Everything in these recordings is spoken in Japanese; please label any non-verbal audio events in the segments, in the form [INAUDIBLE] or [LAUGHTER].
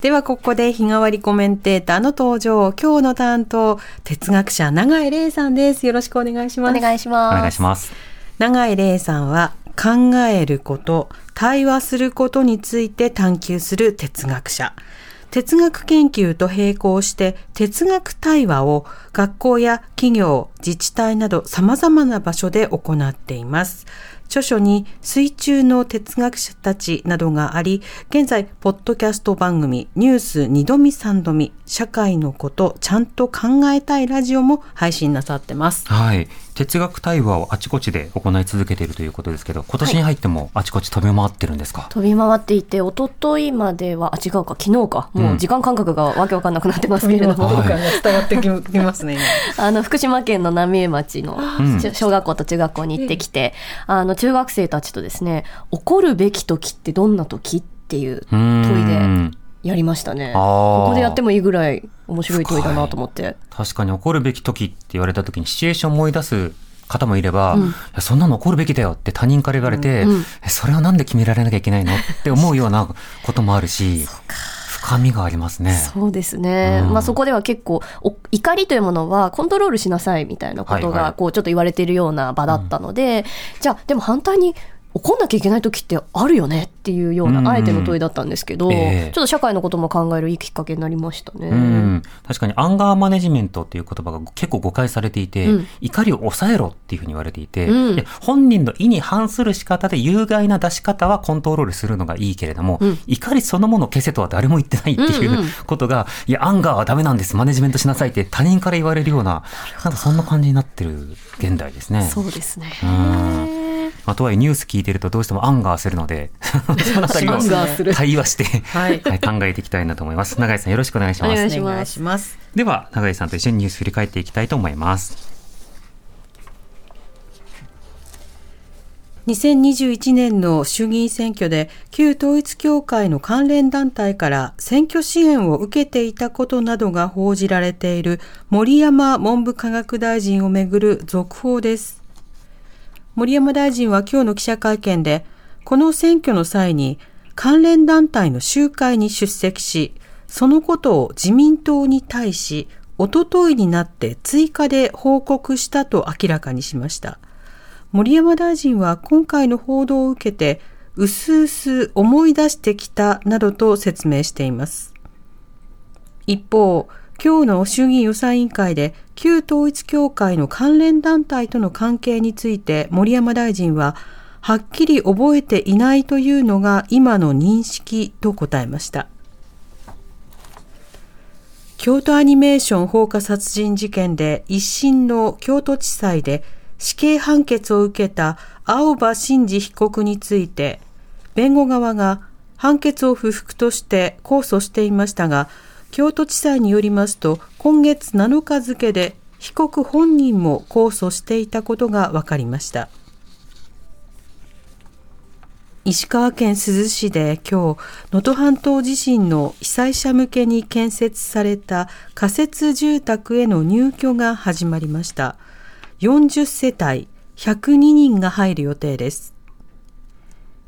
ではここで日替わりコメンテーターの登場今日の担当哲学者永井玲さんですよろしくお願いしますお願いします。お願いします。永井玲さんは考えること対話することについて探求する哲学者哲学研究と並行して哲学対話を学校や企業、自治体など様々な場所で行っています。著書に水中の哲学者たちなどがあり、現在、ポッドキャスト番組ニュース二度見三度見、社会のことちゃんと考えたいラジオも配信なさってます。はい。哲学対話をあちこちで行い続けているということですけど、今年に入ってもあちこち飛び回ってるんですか、飛び回っていて、一昨日までは、あ、違うか、昨日か。もう時間感覚がわけわかんなくなってますけれども。[LAUGHS] はい伝わってきますね。[LAUGHS] あの、福島県の浪江町の小学校と中学校に行ってきて、あの、中学生たちとですね、怒るべき時ってどんな時っていう問いでやりましたね。ここでやってもいいぐらい面白い問いだなと思って。確かに怒るべき時って言われた時にシチュエーションを思い出す方もいれば、うんそんなの怒るべきだよって他人から言われて、うんうんえそれはなんで決められなきゃいけないの？って思うようなこともあるし、深みがありますね。そうですね。うん。まあそこでは結構お怒りというものはコントロールしなさいみたいなことはいはい。がこうちょっと言われているような場だったので、じゃあでも反対に怒んなきゃいけない時ってあるよねっていうよううんなあえての問いだったんですけど、ええ。ちょっと社会のことも考えるいいきっかけになりましたね。うん、確かにアンガーマネジメントっていう言葉が結構誤解されていて、うん。怒りを抑えろっていうふうに言われていて、うん。で本人の意に反する仕方で有害な出し方はコントロールするのがいいけれども、うん。怒りそのものを消せとは誰も言ってないっていううんうん。ことが、いや、アンガーはダメなんです、マネジメントしなさいって他人から言われるような、なんかそんな感じになってる現代ですね。そうですね。あ、とはいえニュース聞いてるとどうしても anger するので、そのあたりを anger す [LAUGHS] る対話して、はいはい、考えていきたいなと思います。永井さんよろしくお願いします。お願いしますお願いします。では、永井さんと一緒にニュース振り返っていきたいと思います。2021年の衆議院選挙で旧統一教会の関連団体から選挙支援を受けていたことなどが報じられている森山文部科学大臣をめぐる続報です。森山大臣は今日の記者会見で、この選挙の際に関連団体の集会に出席し、そのことを自民党に対し、おとといになって追加で報告したと明らかにしました。森山大臣は今回の報道を受けて、うすうす思い出してきたなどと説明しています。一方、今日の衆議院予算委員会で旧統一教会の関連団体との関係について森山大臣は、はっきり覚えていないというのが今の認識と答えました。京都アニメーション放火殺人事件で一審の京都地裁で死刑判決を受けた青葉真司被告について弁護側が判決を不服として控訴していましたが京都地裁によりますと今月7日付で被告本人も控訴していたことが分かりました。石川県珠洲市で今日、能登半島地震の被災者向けに建設された仮設住宅への入居が始まりました。40世帯102人が入る予定です。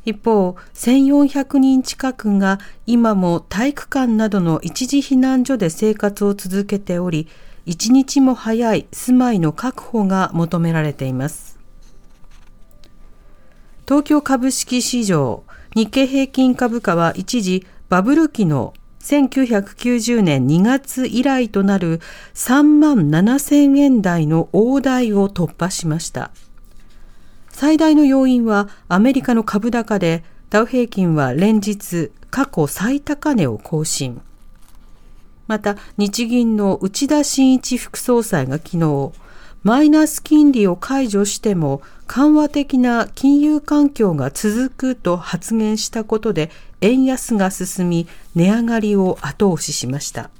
一方、1400人近くが今も体育館などの一時避難所で生活を続けており、一日も早い住まいの確保が求められています。東京株式市場日経平均株価は一時バブル期の1990年2月以来となる3万7000円台の大台を突破しました。最大の要因はアメリカの株高でダウ平均は連日過去最高値を更新。また日銀の内田真一副総裁が昨日マイナス金利を解除しても緩和的な金融環境が続くと発言したことで円安が進み値上がりを後押ししました。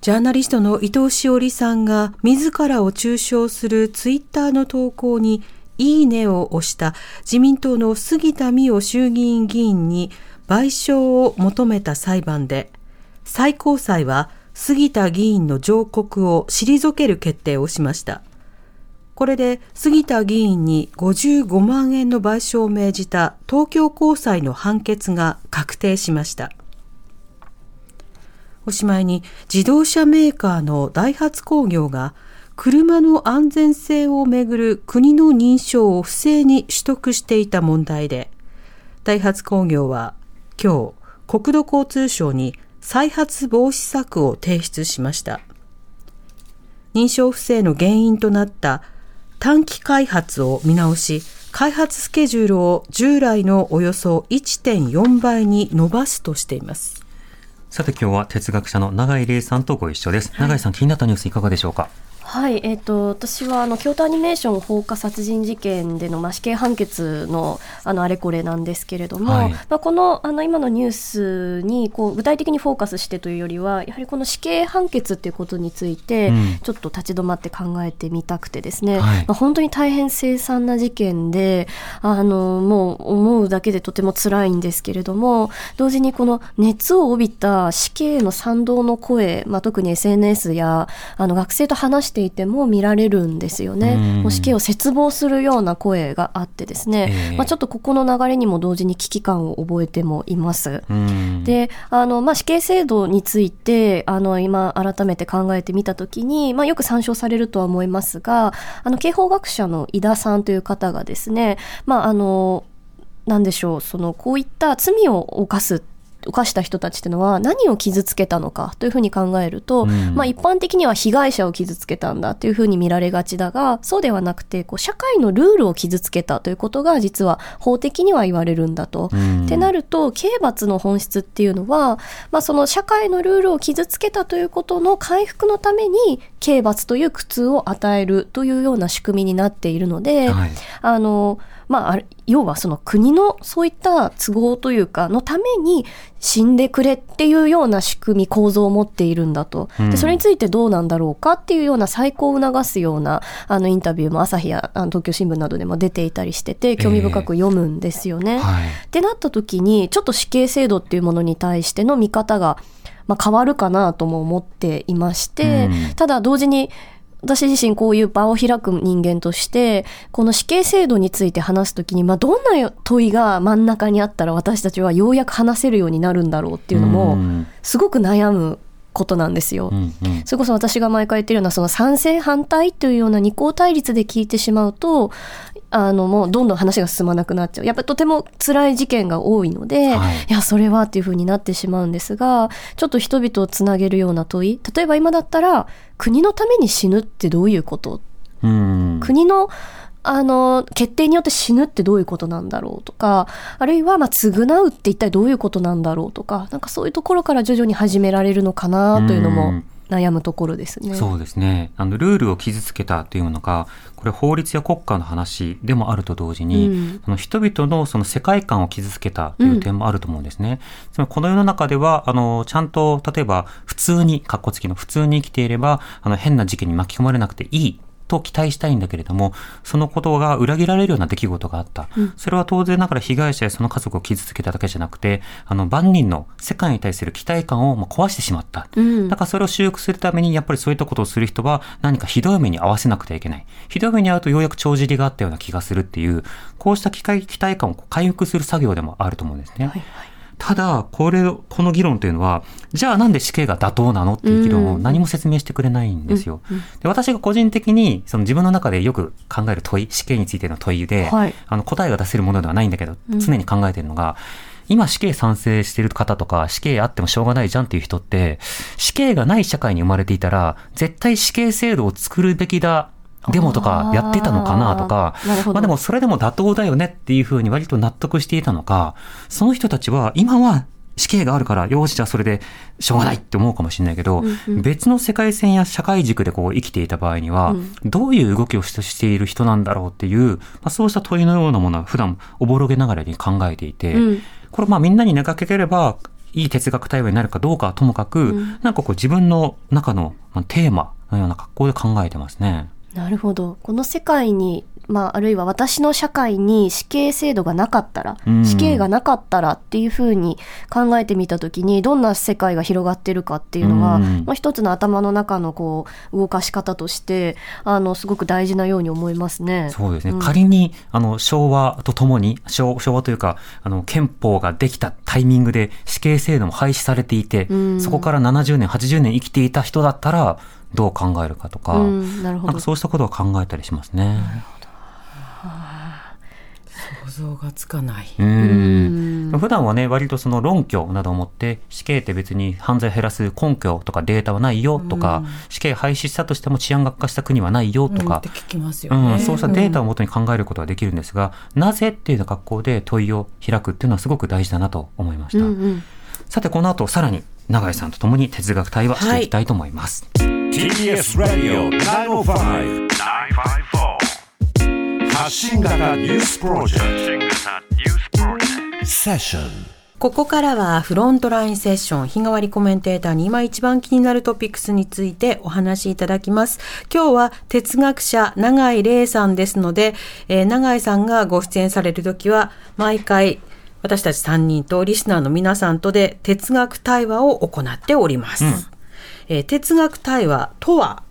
ジャーナリストの伊藤詩織さんが自らを中傷するツイッターの投稿にいいねを押した自民党の杉田水脈衆議院議員に賠償を求めた裁判で最高裁は杉田議員の上告を退ける決定をしました。これで杉田議員に55万円の賠償を命じた東京高裁の判決が確定しました。おしまいに自動車メーカーのダイハツ工業が車の安全性をめぐる国の認証を不正に取得していた問題で、ダイハツ工業は今日国土交通省に再発防止策を提出しました。認証不正の原因となった短期開発を見直し、開発スケジュールを従来のおよそ1.4倍に伸ばすとしています。さて今日は哲学者の永井玲さんとご一緒です。永井さん気になったニュースいかがでしょうか？はい、えっ、と、私は、あの、京都アニメーション放火殺人事件での、まあ、死刑判決の、あの、あれこれなんですけれども、はい。まあ、この、あの、今のニュースに、こう、具体的にフォーカスしてというよりは、やはりこの死刑判決っていうことについて、うん。ちょっと立ち止まって考えてみたくてですね、はい。まあ、本当に大変凄惨な事件で、あの、もう思うだけでとても辛いんですけれども、同時にこの熱を帯びた死刑への賛同の声、まあ、特に SNS やあの学生と話していても見られるんですよね。うんもう死刑を切望するような声があってですね、ええまあ、ちょっとここの流れにも同時に危機感を覚えてもいます。うんで、あの、まあ、死刑制度について、あの、今、改めて考えてみたときに、まあ、よく参照されるとは思いますが、あの、刑法学者の井田さんという方がですね、まあ、あの、なんでしょう、その、こういった罪を犯す犯した人たちっていうのは何を傷つけたのかというふうに考えると、うん。まあ一般的には被害者を傷つけたんだというふうに見られがちだが、そうではなくて、こう社会のルールを傷つけたということが実は法的には言われるんだと。うん。ってなると刑罰の本質っていうのは、まあ、その社会のルールを傷つけたということの回復のために刑罰という苦痛を与えるというような仕組みになっているので、はい。あのまあ要はその国のそういった都合というかのために死んでくれっていうような仕組み構造を持っているんだと、うん。でそれについてどうなんだろうかっていうような再考を促すようなあのインタビューも朝日やあの東京新聞などでも出ていたりしてて興味深く読むんですよね。はいってなった時にちょっと死刑制度っていうものに対しての見方が、まあ、変わるかなとも思っていまして、うん。ただ同時に私自身こういう場を開く人間としてこの死刑制度について話す時に、まあ、どんな問いが真ん中にあったら私たちはようやく話せるようになるんだろうっていうのうもんすごく悩むことなんですよ。うんうんそれこそ私が毎回言ってるようなその賛成反対というような二項対立で聞いてしまうとあのもうどんどん話が進まなくなっちゃう。やっぱりとても辛い事件が多いので、はい。いやそれはっていうふうになってしまうんですがちょっと人々をつなげるような問い。例えば今だったら国のために死ぬってどういうこと？うん。国のあの決定によって死ぬってどういうことなんだろうとかあるいはまあ償うって一体どういうことなんだろうとかなんかそういうところから徐々に始められるのかなというのもうん悩むところですね。そうですね。あの、ルールを傷つけたというのが、これ法律や国家の話でもあると同時に、うんその人々のその世界観を傷つけたという点もあると思うんですね。つまりこの世の中では、あの、ちゃんと、例えば、普通に、格好つきの普通に生きていれば、あの、変な事件に巻き込まれなくていい。と期待したいんだけれども、そのことが裏切られるような出来事があった。それは当然ながら被害者やその家族を傷つけただけじゃなくて、あの、万人の世界に対する期待感をまあ壊してしまった。うんだからそれを修復するために、やっぱりそういったことをする人は何かひどい目に合わせなくてはいけない。ひどい目に遭うとようやく帳尻があったような気がするっていう、こうした期待期待感を回復する作業でもあると思うんですね。はいただ、これ、この議論というのは、じゃあなんで死刑が妥当なのっていう議論を何も説明してくれないんですよ。で私が個人的に、その自分の中でよく考える問い、死刑についての問いで、はい。あの答えが出せるものではないんだけど、常に考えてるのが、今死刑賛成してる方とか、死刑あってもしょうがないじゃんっていう人って、死刑がない社会に生まれていたら、絶対死刑制度を作るべきだ、デモとかやってたのかなとかまあでもそれでも妥当だよねっていうふうに割と納得していたのか、その人たちは今は死刑があるから、よし、じゃあそれでしょうがないって思うかもしれないけど、別の世界線や社会軸でこう生きていた場合には、どういう動きをししている人なんだろうっていう、まあ、そうした問いのようなものは普段おぼろげながらに考えていて、うん。これまあみんなに投げかければ、いい哲学対話になるかどうかはともかく、なんかこう自分の中のまあテーマのような格好で考えてますね。なるほど。この世界にまあ、あるいは私の社会に死刑制度がなかったら、うん。死刑がなかったらっていうふうに考えてみたときに、どんな世界が広がってるかっていうのは、うん。まあ、一つの頭の中のこう、動かし方として、あの、すごく大事なように思いますね。そうですね。ん。仮に、あの、昭和とともに、昭昭和というか、あの、憲法ができたタイミングで死刑制度も廃止されていて、うん。そこから70年、80年生きていた人だったら、どう考えるかとか、うん、なるほどなんか。そうしたことを考えたりしますね。想像がつかない。うん普段はね、割とその論拠などを持って、死刑って別に犯罪を減らす根拠とかデータはないよとか、死刑廃止したとしても治安が悪化した国はないよとかうんって、聞きますよね。うん、そうしたデータをもとに考えることはできるんですが、なぜっていうような格好で問いを開くっていうのはすごく大事だなと思いました。うんうん。さて、この後さらに永井さんと共に哲学対話していきたいと思います。TBS ラディオ905 954発信型ニュースプロジェクト。セッションここからはフロントラインセッション日替わりコメンテーターに今一番気になるトピックスについてお話しいただきます。今日は哲学者永井玲さんですので、えー永井さんがご出演されるときは毎回私たち3人とリスナーの皆さんとで哲学対話を行っております。えー哲学対話とは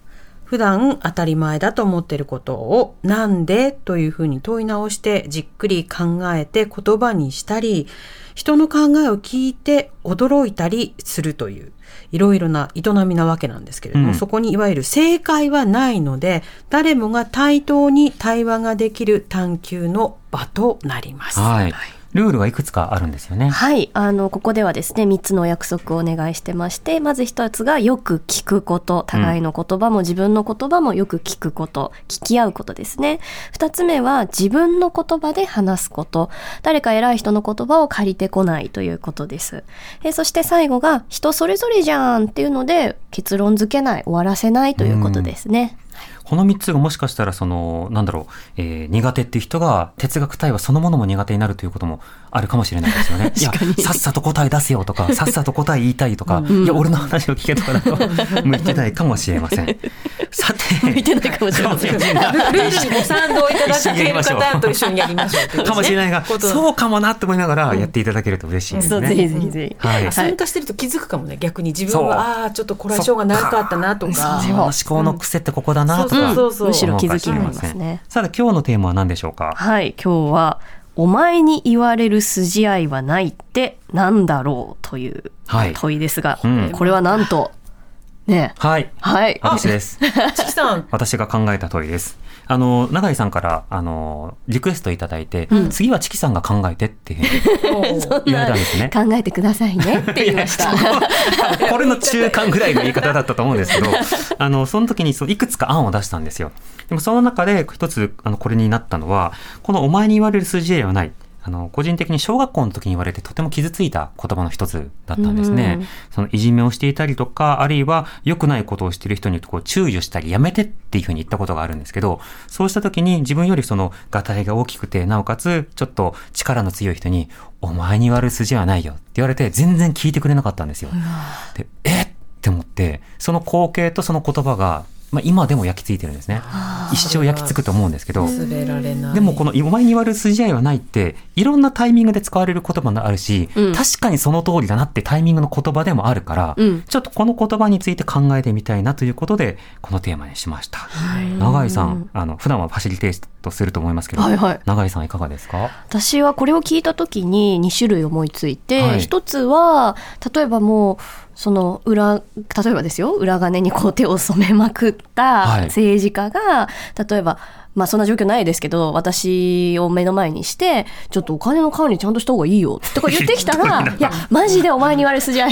普段当たり前だと思っていることをなんでというふうに問い直してじっくり考えて言葉にしたり人の考えを聞いて驚いたりするといういろいろな営みなわけなんですけれども、うんそこにいわゆる正解はないので誰もが対等に対話ができる探求の場となります。はい。ルールがいくつかあるんですよね。はい。あの、ここではですね、3つのお約束をお願いしてまして、まず1つがよく聞くこと。互いの言葉も自分の言葉もよく聞くこと。聞き合うことですね。2つ目は自分の言葉で話すこと。誰か偉い人の言葉を借りてこないということです。えそして最後が人それぞれじゃんっていうので結論付けない、終わらせないということですね。この3つがもしかしたら、その、なんだろう、えー苦手っていう人が、哲学対話そのものも苦手になるということもあるかもしれないですよね。[LAUGHS] いや、さっさと答え出せよとか、さっさと答え言いたいとか、いや、俺の話を聞けとかだと、[LAUGHS] 向いてないかもしれません。さて、向いてないかもしれません。ルールにご賛同いただける方と一緒にやりましょうかもしれないが、ことそうかもなって思いながらやっていただけると嬉しいですそう、ね。ぜひぜひぜひ。はい。参加してると気づくかもね逆に自分はああーちょっとこれはしょうがなかったなとか。思考の癖ってここだなとか。そうそうそう。むしろ気づきますね。さて、今日のテーマは何でしょうか？はい、今日は、お前に言われる筋合いはないってなんだろうというはい。問いですが、うん。これはなんと、ね、はい。はい。私です。[LAUGHS] チキさん私が考えた問いです。あの、永井さんから、あの、リクエストいただいて、次はチキさんが考えてって [LAUGHS] 言われたんですね。考えてくださいねって言いました。[LAUGHS] これの中間ぐらいの言い方だったと思うんですけど、あの、その時にそういくつか案を出したんですよ。でもその中で一つ、あの、これになったのは、このお前に言われる筋合いはない。あの、個人的に小学校の時に言われてとても傷ついた言葉の一つだったんですね。うんそのいじめをしていたりとか、あるいは良くないことをしている人にこう注意をしたり、やめてっていうふうに言ったことがあるんですけど、そうした時に自分よりその、がたいが大きくて、なおかつ、ちょっと力の強い人に、お前に言われる筋はないよって言われて、全然聞いてくれなかったんですよ。で、えって思って、その光景とその言葉が、まあ今でも焼き付いてるんですね。一生焼き付くと思うんですけど、でもこのお前に言われる筋合いはないっていろんなタイミングで使われる言葉もあるし、うん。確かにその通りだなってタイミングの言葉でもあるから、うん。ちょっとこの言葉について考えてみたいなということでこのテーマにしました。永井さん、あの普段はファシリテートすると思いますけど、はいはい。永井さんいかがですか？私はこれを聞いた時に2種類思いついて、はい。一つは例えばもうその裏例えばですよ裏金にこう手を染めまくったはい。政治家が、例えばまあそんな状況ないですけど私を目の前にしてちょっとお金の管理ちゃんとした方がいいよとか言ってきたら [LAUGHS] いやマジでお前に言われる筋合い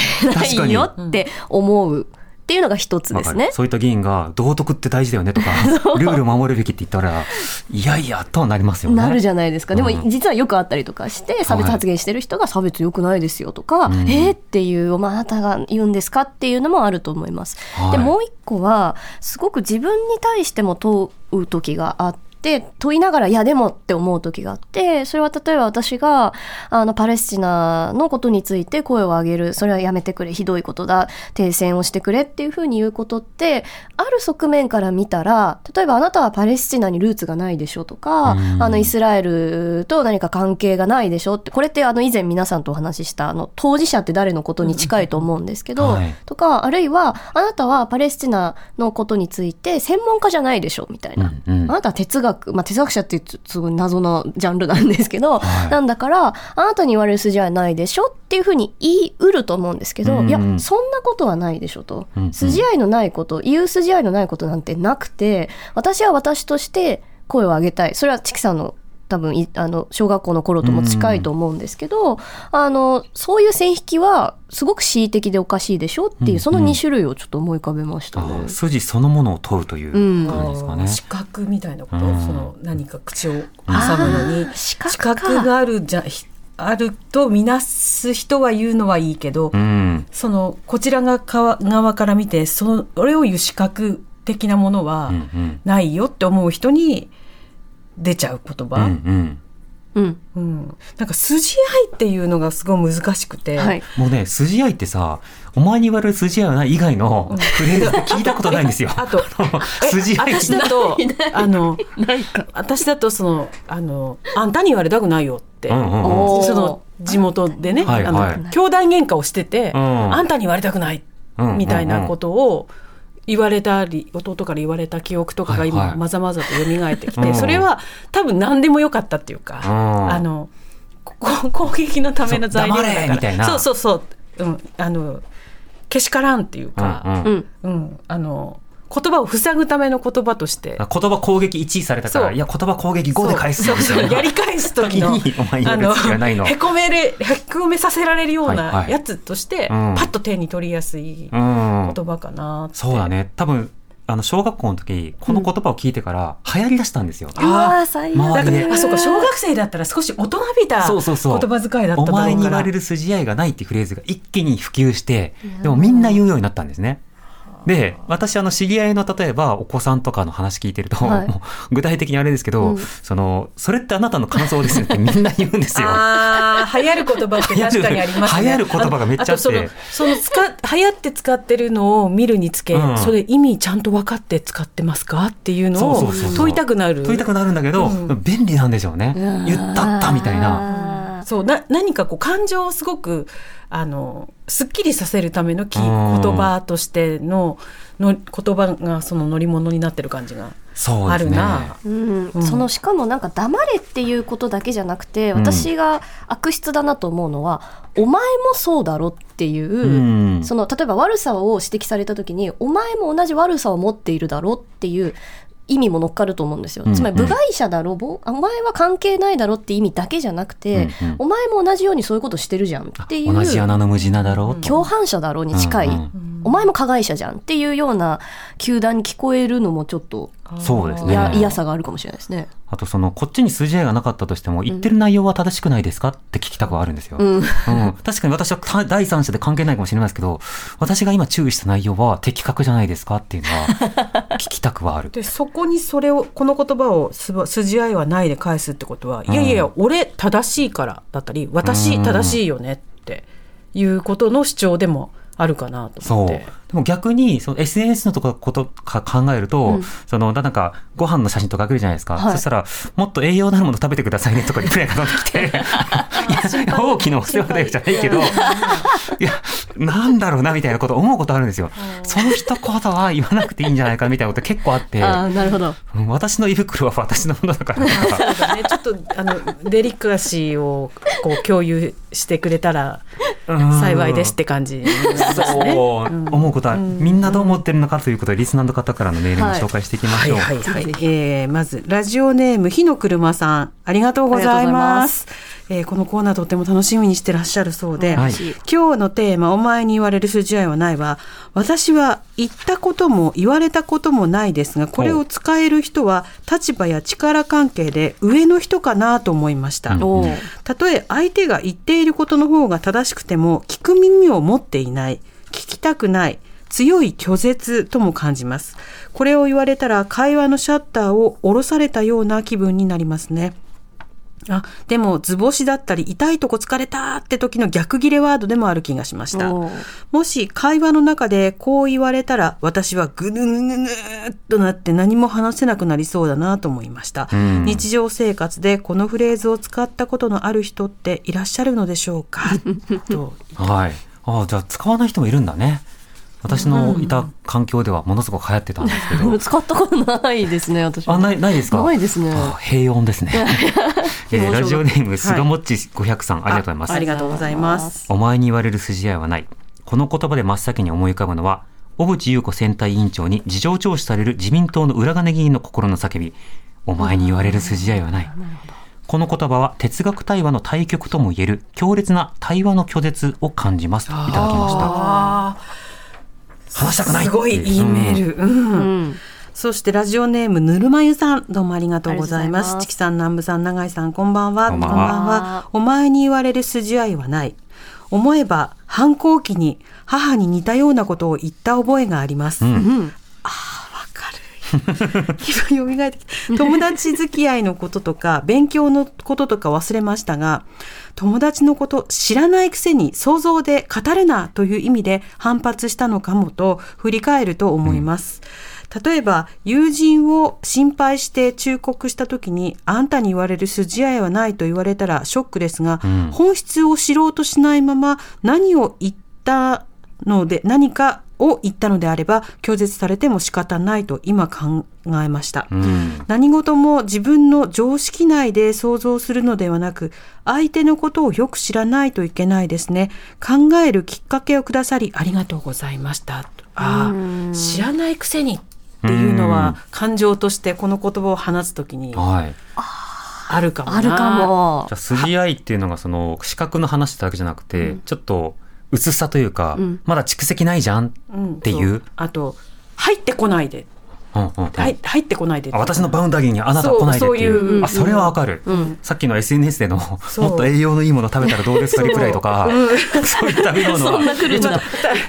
ないよって思うっていうのが一つですね。そういった議員が道徳って大事だよねとか、[LAUGHS] ルールを守るべきって言ったら、いやいやとはなりますよね。なるじゃないですか。でもうん実はよくあったりとかして、差別発言してる人が差別良くないですよとか、んえーっていう、お前あなたが言うんですかっていうのもあると思います。はいで、もう一個は、すごく自分に対しても問う時があって問いながら、いやでもって思う時があって、それは例えば私が、あの、パレスチナのことについて声を上げる、それはやめてくれ、ひどいことだ、停戦をしてくれっていうふうに言うことって、ある側面から見たら、例えばあなたはパレスチナにルーツがないでしょとか、うん。あの、イスラエルと何か関係がないでしょって、これってあの、以前皆さんとお話しした、あの、当事者って誰のことに近いと思うんですけど、はい。とか、あるいは、あなたはパレスチナのことについて専門家じゃないでしょみたいな。うんうん。あなたは哲学、まあ、哲学者ってすごい謎のジャンルなんですけど、はいなんだから、あなたに言われる筋合いはないでしょっていうふうに言い得ると思うんですけど、うんうんいや、そんなことはないでしょと。うんうん筋合いのないこと、言う筋合いのないことなんてなくて、私は私として声を上げたい。それはチキさんの多分いあの小学校の頃とも近いと思うんですけど、あのそういう線引きはすごく恣意的でおかしいでしょっていう、うんうんその2種類をちょっと思い浮かべましたね。筋そのものを問うといううん感じですかね。視覚みたいなこと、うんその何か口を挟むのに視覚があるじゃひあるとみなす人は言うのはいいけど、うん。そのこちらが側側から見てそれを言う視覚的なものはうんうん。ないよって思う人に出ちゃう言うん葉、うん。うん。うん。なんか筋合いっていうのがすごい難しくて、はい。もうね、筋合いってさ、お前に言われる筋合いはない以外のフレーズで聞いたことないんですよ。あと [LAUGHS] 筋合い。私だとあの。私だとそのあのあんたに言われたくないよって、うんうんうん。その地元でね、はいはい。あの兄弟喧嘩をしてて、うん。あんたに言われたくないうん。みたいなことを言われたり弟から言われた記憶とかがはいはい。今まざまざと蘇ってきて、うん。それは多分何でもよかったっていうか、うん。あの [LAUGHS] 攻撃のための材料だそう黙かられみたいな。そうそうそう、うん、あのけしからんっていうか、うんうん。うん。うんあの言葉を塞ぐための言葉として。言葉攻撃1位されたから、いや、言葉攻撃5で返すそう。みたいなそう。やり返す時の [LAUGHS] 時にお前に言われる隙がないの。へこめれへこめさせられるようはいはない。やつとして、うん。パッと手に取りやすいうん。言葉かなって、そうだね。多分、あの、小学校の時、この言葉を聞いてから流行り出したんですよ。うわー、最悪。あそうか小学生だったら少し大人びた言葉遣いだったおだろうから。前に言われる筋合いがないっていうフレーズが一気に普及して、でもみんな言うようになったんですね。で、私、あの、知り合いの、例えば、お子さんとかの話聞いてると、はい。具体的にあれですけど、うん。その、それってあなたの感想ですねってみんな言うんですよ。[LAUGHS] ああ流行る言葉って確かにありますね。流行る言葉がめっちゃあって。とそのその使流行って使ってるのを見るにつけ、うん。それ意味ちゃんと分かって使ってますかっていうのを問いたくなる。問いたくなるんだけど、うん。便利なんでしょうね。言ったったみたいな。な。そうな何かこう感情をすごくあのすっきりさせるためのきうん言葉としてのの言葉がその乗り物になってる感じがあ。るな。うんうんそのしかもなんか黙れっていうことだけじゃなくて、うん私が悪質だなと思うのは、お前もそうだろっていう、うんその例えば悪さを指摘された時にお前も同じ悪さを持っているだろっていう意味も乗っかると思うんですよ。うんつまり部外者だろ、ぼお前は関係ないだろって意味だけじゃなくて、うんうんお前も同じようにそういうことしてるじゃんっていう同じ穴の無地なだろうと。共犯者だろうに近い、うんうんお前も加害者じゃんっていうような球団に聞こえるのもちょっとそうですね。や嫌さがあるかもしれないですね。あとその、こっちに筋合いがなかったとしても、言ってる内容は正しくないですかって聞きたくはあるんですよ。うんうん確かに私はた第三者で関係ないかもしれないですけど、私が今注意した内容は的確じゃないですかっていうのは聞きたくはある。[LAUGHS] でそこにそれをこの言葉をすば筋合いはないで返すってことは、いやいやいや俺正しいからだったり私正しいよねっていうことの主張でもあるかなとそう。で思って。も逆に、その SNS のとかことか考えると、うんその、なんか、ご飯の写真とかあげるじゃないですか。はいそしたら、もっと栄養のあるもの食べてくださいねとかリプライが飛んできて、[LAUGHS] [LAUGHS] 大きなお世話だよじゃないけど、いや、なんだろうなみたいなこと思うことあるんですよ。その一言は言わなくていいんじゃないかみたいなこと結構あって、ああ、なるほど。うん私の胃袋は私のものだからとか。そうだね、ちょっとあのデリカシーをこう共有してくれたら幸いですって感じですね。そう、思うことは、みんなどう思ってるのかということで、リスナーの方からのメールも紹介していきまはいしょう。はいはい。えーまず、ラジオネーム、火の車さん、ありがとうございます。えーこのコーナーとっても楽しみにしてらっしゃるそうで、はい今日のテーマ、お前に言われる筋合いはないは、私は言ったことも言われたこともないですが、これを使える人は立場や力関係で上の人かなと思いました。たとえ相手が言っていることの方が正しくても聞く耳を持っていない聞きたくない強い拒絶とも感じます。これを言われたら会話のシャッターを下ろされたような気分になりますね。あ、でも図星だったり痛いとこ疲れたって時の逆切れワードでもある気がしました。もし会話の中でこう言われたら私はぐぬぬぬぬーっとなって何も話せなくなりそうだなと思いました、ん日常生活でこのフレーズを使ったことのある人っていらっしゃるのでしょうか？[LAUGHS] とはい。ああ、じゃあ使わない人もいるんだね。私のいた環境ではものすごく流行ってたんですけど。[LAUGHS] 使ったことないですね、私は。あ、ない、ないですか？ないですねあ平穏ですね。[LAUGHS] えーラジオネーム、すがもっち500さん、ありがとうございますあ。りがとうございますお前に言われる筋合いはない。この言葉で真っ先に思い浮かぶのは、小渕優子選対委員長に事情聴取される自民党の裏金議員の心の叫び。お前に言われる筋合いはない。この言葉は哲学対話の対極とも言える強烈な対話の拒絶を感じますといただきました。あ話したくない。すごいいいメール、うん。うん。そしてラジオネームぬるま湯さん。どうもありがとうございます。ます。チキさん南部さん永井さんこんばんは。こんばんは。お前に言われる筋合いはない。思えば反抗期に母に似たようなことを言った覚えがあります、うん。うん。今蘇ってきた友達付き合いのこととか勉強のこととか忘れましたが友達のこと知らないくせに想像で語るなという意味で反発したのかもと振り返ると思います。例えば友人を心配して忠告した時にあんたに言われる筋合いはないと言われたらショックですが、うん本質を知ろうとしないまま何を言ったので何かを言ったのであれば拒絶されても仕方ないと今考えました。うん。何事も自分の常識内で想像するのではなく相手のことをよく知らないといけないですね。考えるきっかけをくださりありがとうございました。あうん。あ知らないくせにっていうのは感情としてこの言葉を放つときにはい。あるかもな。あるかも。じゃあ。筋合いっていうのがその視覚の話だけじゃなくて、ちょっと薄さというか、うん。まだ蓄積ないじゃんうんっていう。そあと入ってこないで、うんうんうん。はい入ってこないで。あ私のバウンダリーにあなたは来ないでっていう。そうあそれはわかる、うん。さっきの SNS でのもっと栄養のいいもの食べたらどうですかリプライとか。そう。いった食べ物はちょっと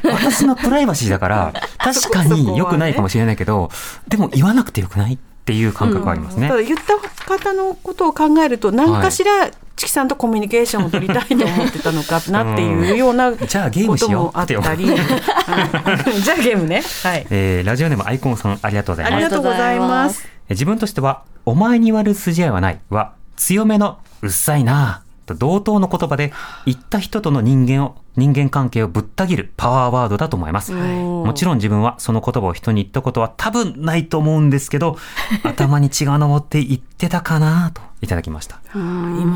私のプライバシーだから [LAUGHS] 確かに良くないかもしれないけどでも言わなくてよくないっていう感覚はありますね。た。だ言った方のことを考えると何かしらチキさんとコミュニケーションを取りたいと思ってたのかなっていうようなこじゃあゲームしよう [LAUGHS] じゃあゲームね。はい。えーラジオネームアイコンさんありがとうございます。ありが。とうございます。え自分としては、お前に言われる筋合いはないは、強めのうっさいな同等の言葉で、言った人との人間を、人間関係をぶった切るパワーワードだと思います。もちろん自分はその言葉を人に言ったことは多分ないと思うんですけど、[LAUGHS] 頭に血が上って言ってたかなといただきました。今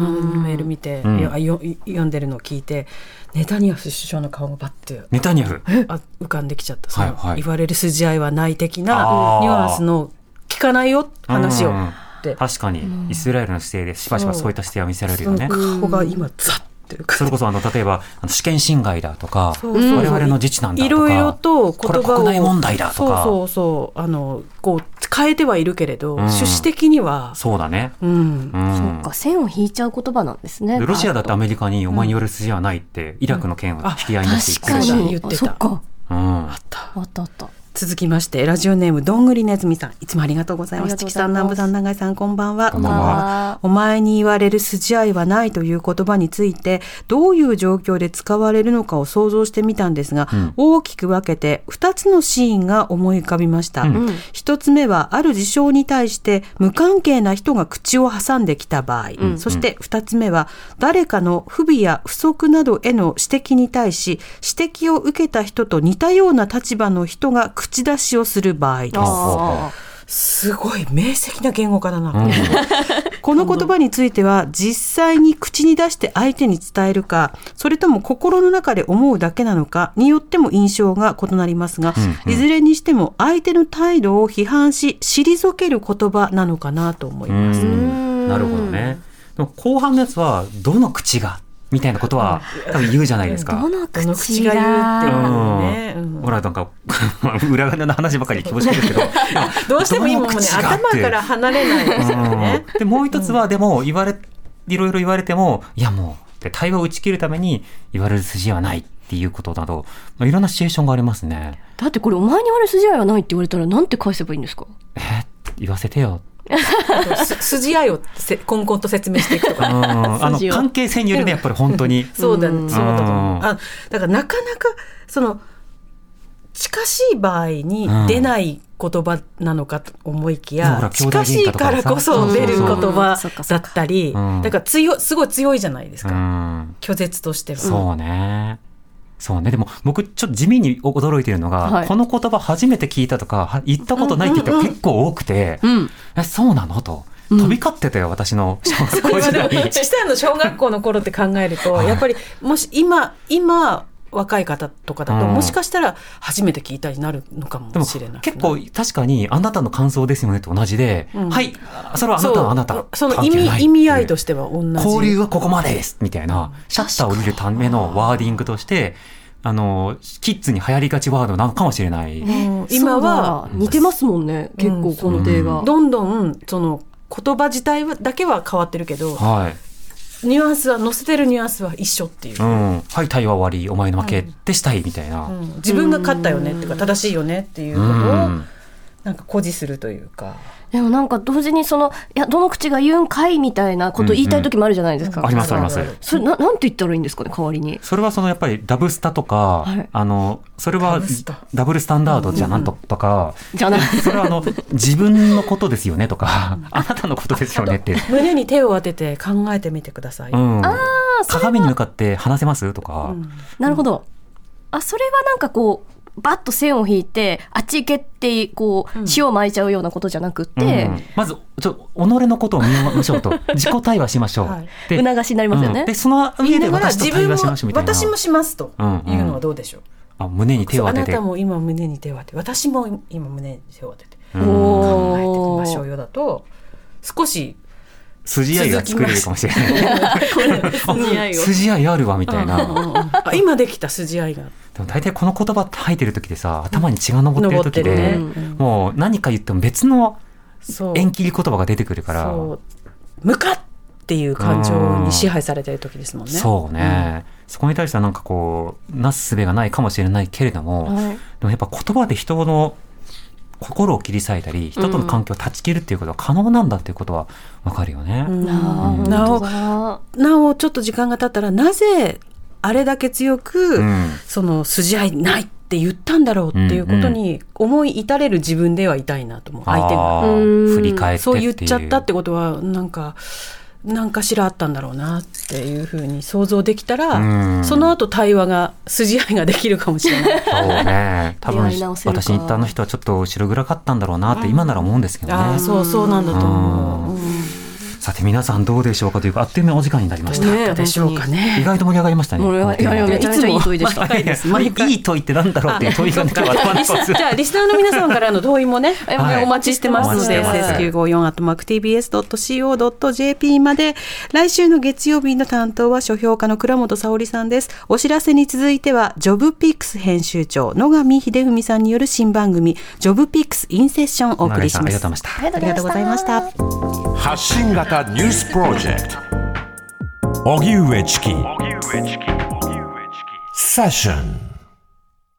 のメール見て、うん。いやよ読んでるのを聞いてネタニヤフ首相の顔がバッてネタニヤフ？あ浮かんできちゃった、そのはいはい。言われる筋合いはない的なニュアンスの聞かないよ話をうんって。確かに、イスラエルの姿勢でしばしばそう。いった姿勢を見せられるよね。顔が今ザそれこそあの例えばあの試験侵害だとかそう。そう我々の自治なんだとかいろいろとこれ言葉を国内問題だとか。そうそうそうあのこう変えてはいるけれど、ん。趣旨的には、そうだね。うん。うん。そっか、線を引いちゃう言葉なんですね。でロシアだってアメメリカにお前に言われる筋はないって、イラクの件を引き合いにして言ってるし。に言ってた。そっか。うん。あった。あったあった。続きましてラジオネームどんぐりねずみさん。いつもありがとうございます。さん南部さん永井さんこんばんは。こんばんは。お前に言われる筋合いはないという言葉についてどういう状況で使われるのかを想像してみたんですが、うん。大きく分けて2つのシーンが思い浮かびました、うん。一つ目はある事象に対して無関係な人が口を挟んできた場合、うん。そして二つ目は誰かの不備や不足などへの指摘に対し指摘を受けた人と似たような立場の人が口出しをする場合です。あすごい明晰な言語化だな、うん [LAUGHS] この言葉については実際に口に出して相手に伝えるかそれとも心の中で思うだけなのかによっても印象が異なりますが、うんうんいずれにしても相手の態度を批判し退ける言葉なのかなと思います。うんなるほどね。でも後半のやつは、どの口がみたいなことは多分言うじゃないですか。どの口口が言うってね、うんほら、なんか、[LAUGHS] 裏金の話ばかり恐縮ですけど。[LAUGHS] どうしても今もね頭から離れないですよね。うんで、もう一つは、でも、言われ、いろいろ言われても、いやもう、で対話を打ち切るために言われる筋はないっていうことなど、まあ、いろんなシチュエーションがありますね。だってこれお前に悪い筋合いはないって言われたらなんて返せばいいんですか？え？言わせてよ。筋合いをせこんこんと説明していくとうか。ん、あの関係性によるね、やっぱり本当に。[LAUGHS] そうだ、うんそうだと思う。うんあ、だからなかなか、その、近しい場合に出ない言葉なのかと思いきや、近しいからこそ出る言葉だったり、うんだから強い、すごい強いじゃないですうか。ん、拒絶としては。そうね。そうね。でも僕ちょっと地味に驚いてるのが、はいこの言葉初めて聞いたとか、は言ったことないって人が結構多くて、うん。え、そうなの？と。うん飛び交ってたよ、私の小学校時代。[LAUGHS] 下の小学校の頃って考えると、はいやっぱりもし今今若い方とかだと、うんもしかしたら初めて聞いたりなるのかでももしれない。結構確かにあなたの感想ですよねと同じで、うんはい、それはあなたはあなた。その意味意味合いとしては同じ。交流はここまでですみたいな、シャッターを降りるためのワーディングとして、あの、キッズに流行りがちワードなのかもしれない。うん今は似てますもんね。結構この手が。うんどんどんその言葉自体はだけは変わってるけど、はい。ニュアンスは載せてるニュアンスは一緒っていう。うん。はい、対話終わり、お前の負けってしたいみたいな。うん自分が勝ったよねっていうか正しいよねっていうことをうんなんか誇示するというか。でもなんか同時にその、いや、どの口が言うんかいみたいなこと言いたい時もあるじゃないですか。ありますありますそれな、なんて言ったらいいんですかね、代わりに。それはそのやっぱりダブスタとか、はいあの、それはダブルスタンダードじゃなんととか、じゃない。それはあの、自分のことですよねとか、あなたのことですよねって。胸に手を当てて考えてみてください。うん。鏡に向かって話せますとか、うんなるほど。あ、それはなんかこう、バッと線を引いて、あっち行けって、こう、塩を撒いちゃうようなことじゃなくって、うんまず、ちょ、己のことを見ましょうと。[LAUGHS] 自己対話しましょう。はいで促しになりますよねうんで、その上で私と対話自分もしましょうみたいな。私もしますとうんうんいうのはどうでしょう？あ胸に手を当ててあなた。も今胸に手を当て私も今胸に手を当ててうんお考えてみーましょうよだと少し筋合いが作れるかもしれない。[LAUGHS] 筋合いあるわ、みたいな。あ今できた筋合いがでも大体この言葉って吐いてる時でさ、頭に血が上ってる時で、ね。もう何か言っても別の縁切り言葉が出てくるから、そう。向かっていう感情に支配されてる時ですもんね。そうね、そこに対してはなんかこう、なすすべがないかもしれないけれども、はい。でもやっぱ言葉で人の心を切り裂いたり、人との関係を断ち切るっていうことは可能なんだっていうことはわかるよね。うん。うん本なお。なおちょっと時間が経ったらなぜあれだけ強く、うんその筋合いないって言ったんだろうっていうことに思い至れる自分ではいたいなと思う相手が。振り返ってそう。言っちゃったってことはなんか何かしらあったんだろうなっていうふうに想像できたら、うんその後対話が筋合いができるかもしれない。そうね。[LAUGHS] 多分私に言ったあの人はちょっと後ろ暗かったんだろうなって今なら思うんですけどね。ああそうそうなんだと思う。さて皆さんどうでしょうかというかあっという間にお時間になりました。ねでしょうか意ね。外と盛り上がりましたね。いやいやめちゃめちゃいい問いでした毎回です毎回いい問いってなんだろうっていう問いがじゃあ、リスナーの皆さんからの同意もね、はいお待ちしてますので、お待ちしてます ss954-tbs.co.jp まで、来週の月曜日の担当は書評家の倉本沙織さんです。お知らせに続いては、ジョブピックス編集長、野上秀文さんによる新番組、ジョブピックスインセッションをお送りします。ありがとうございました。ありがとうございました。発信型ニュースプロジェクト。荻上チキ。セッション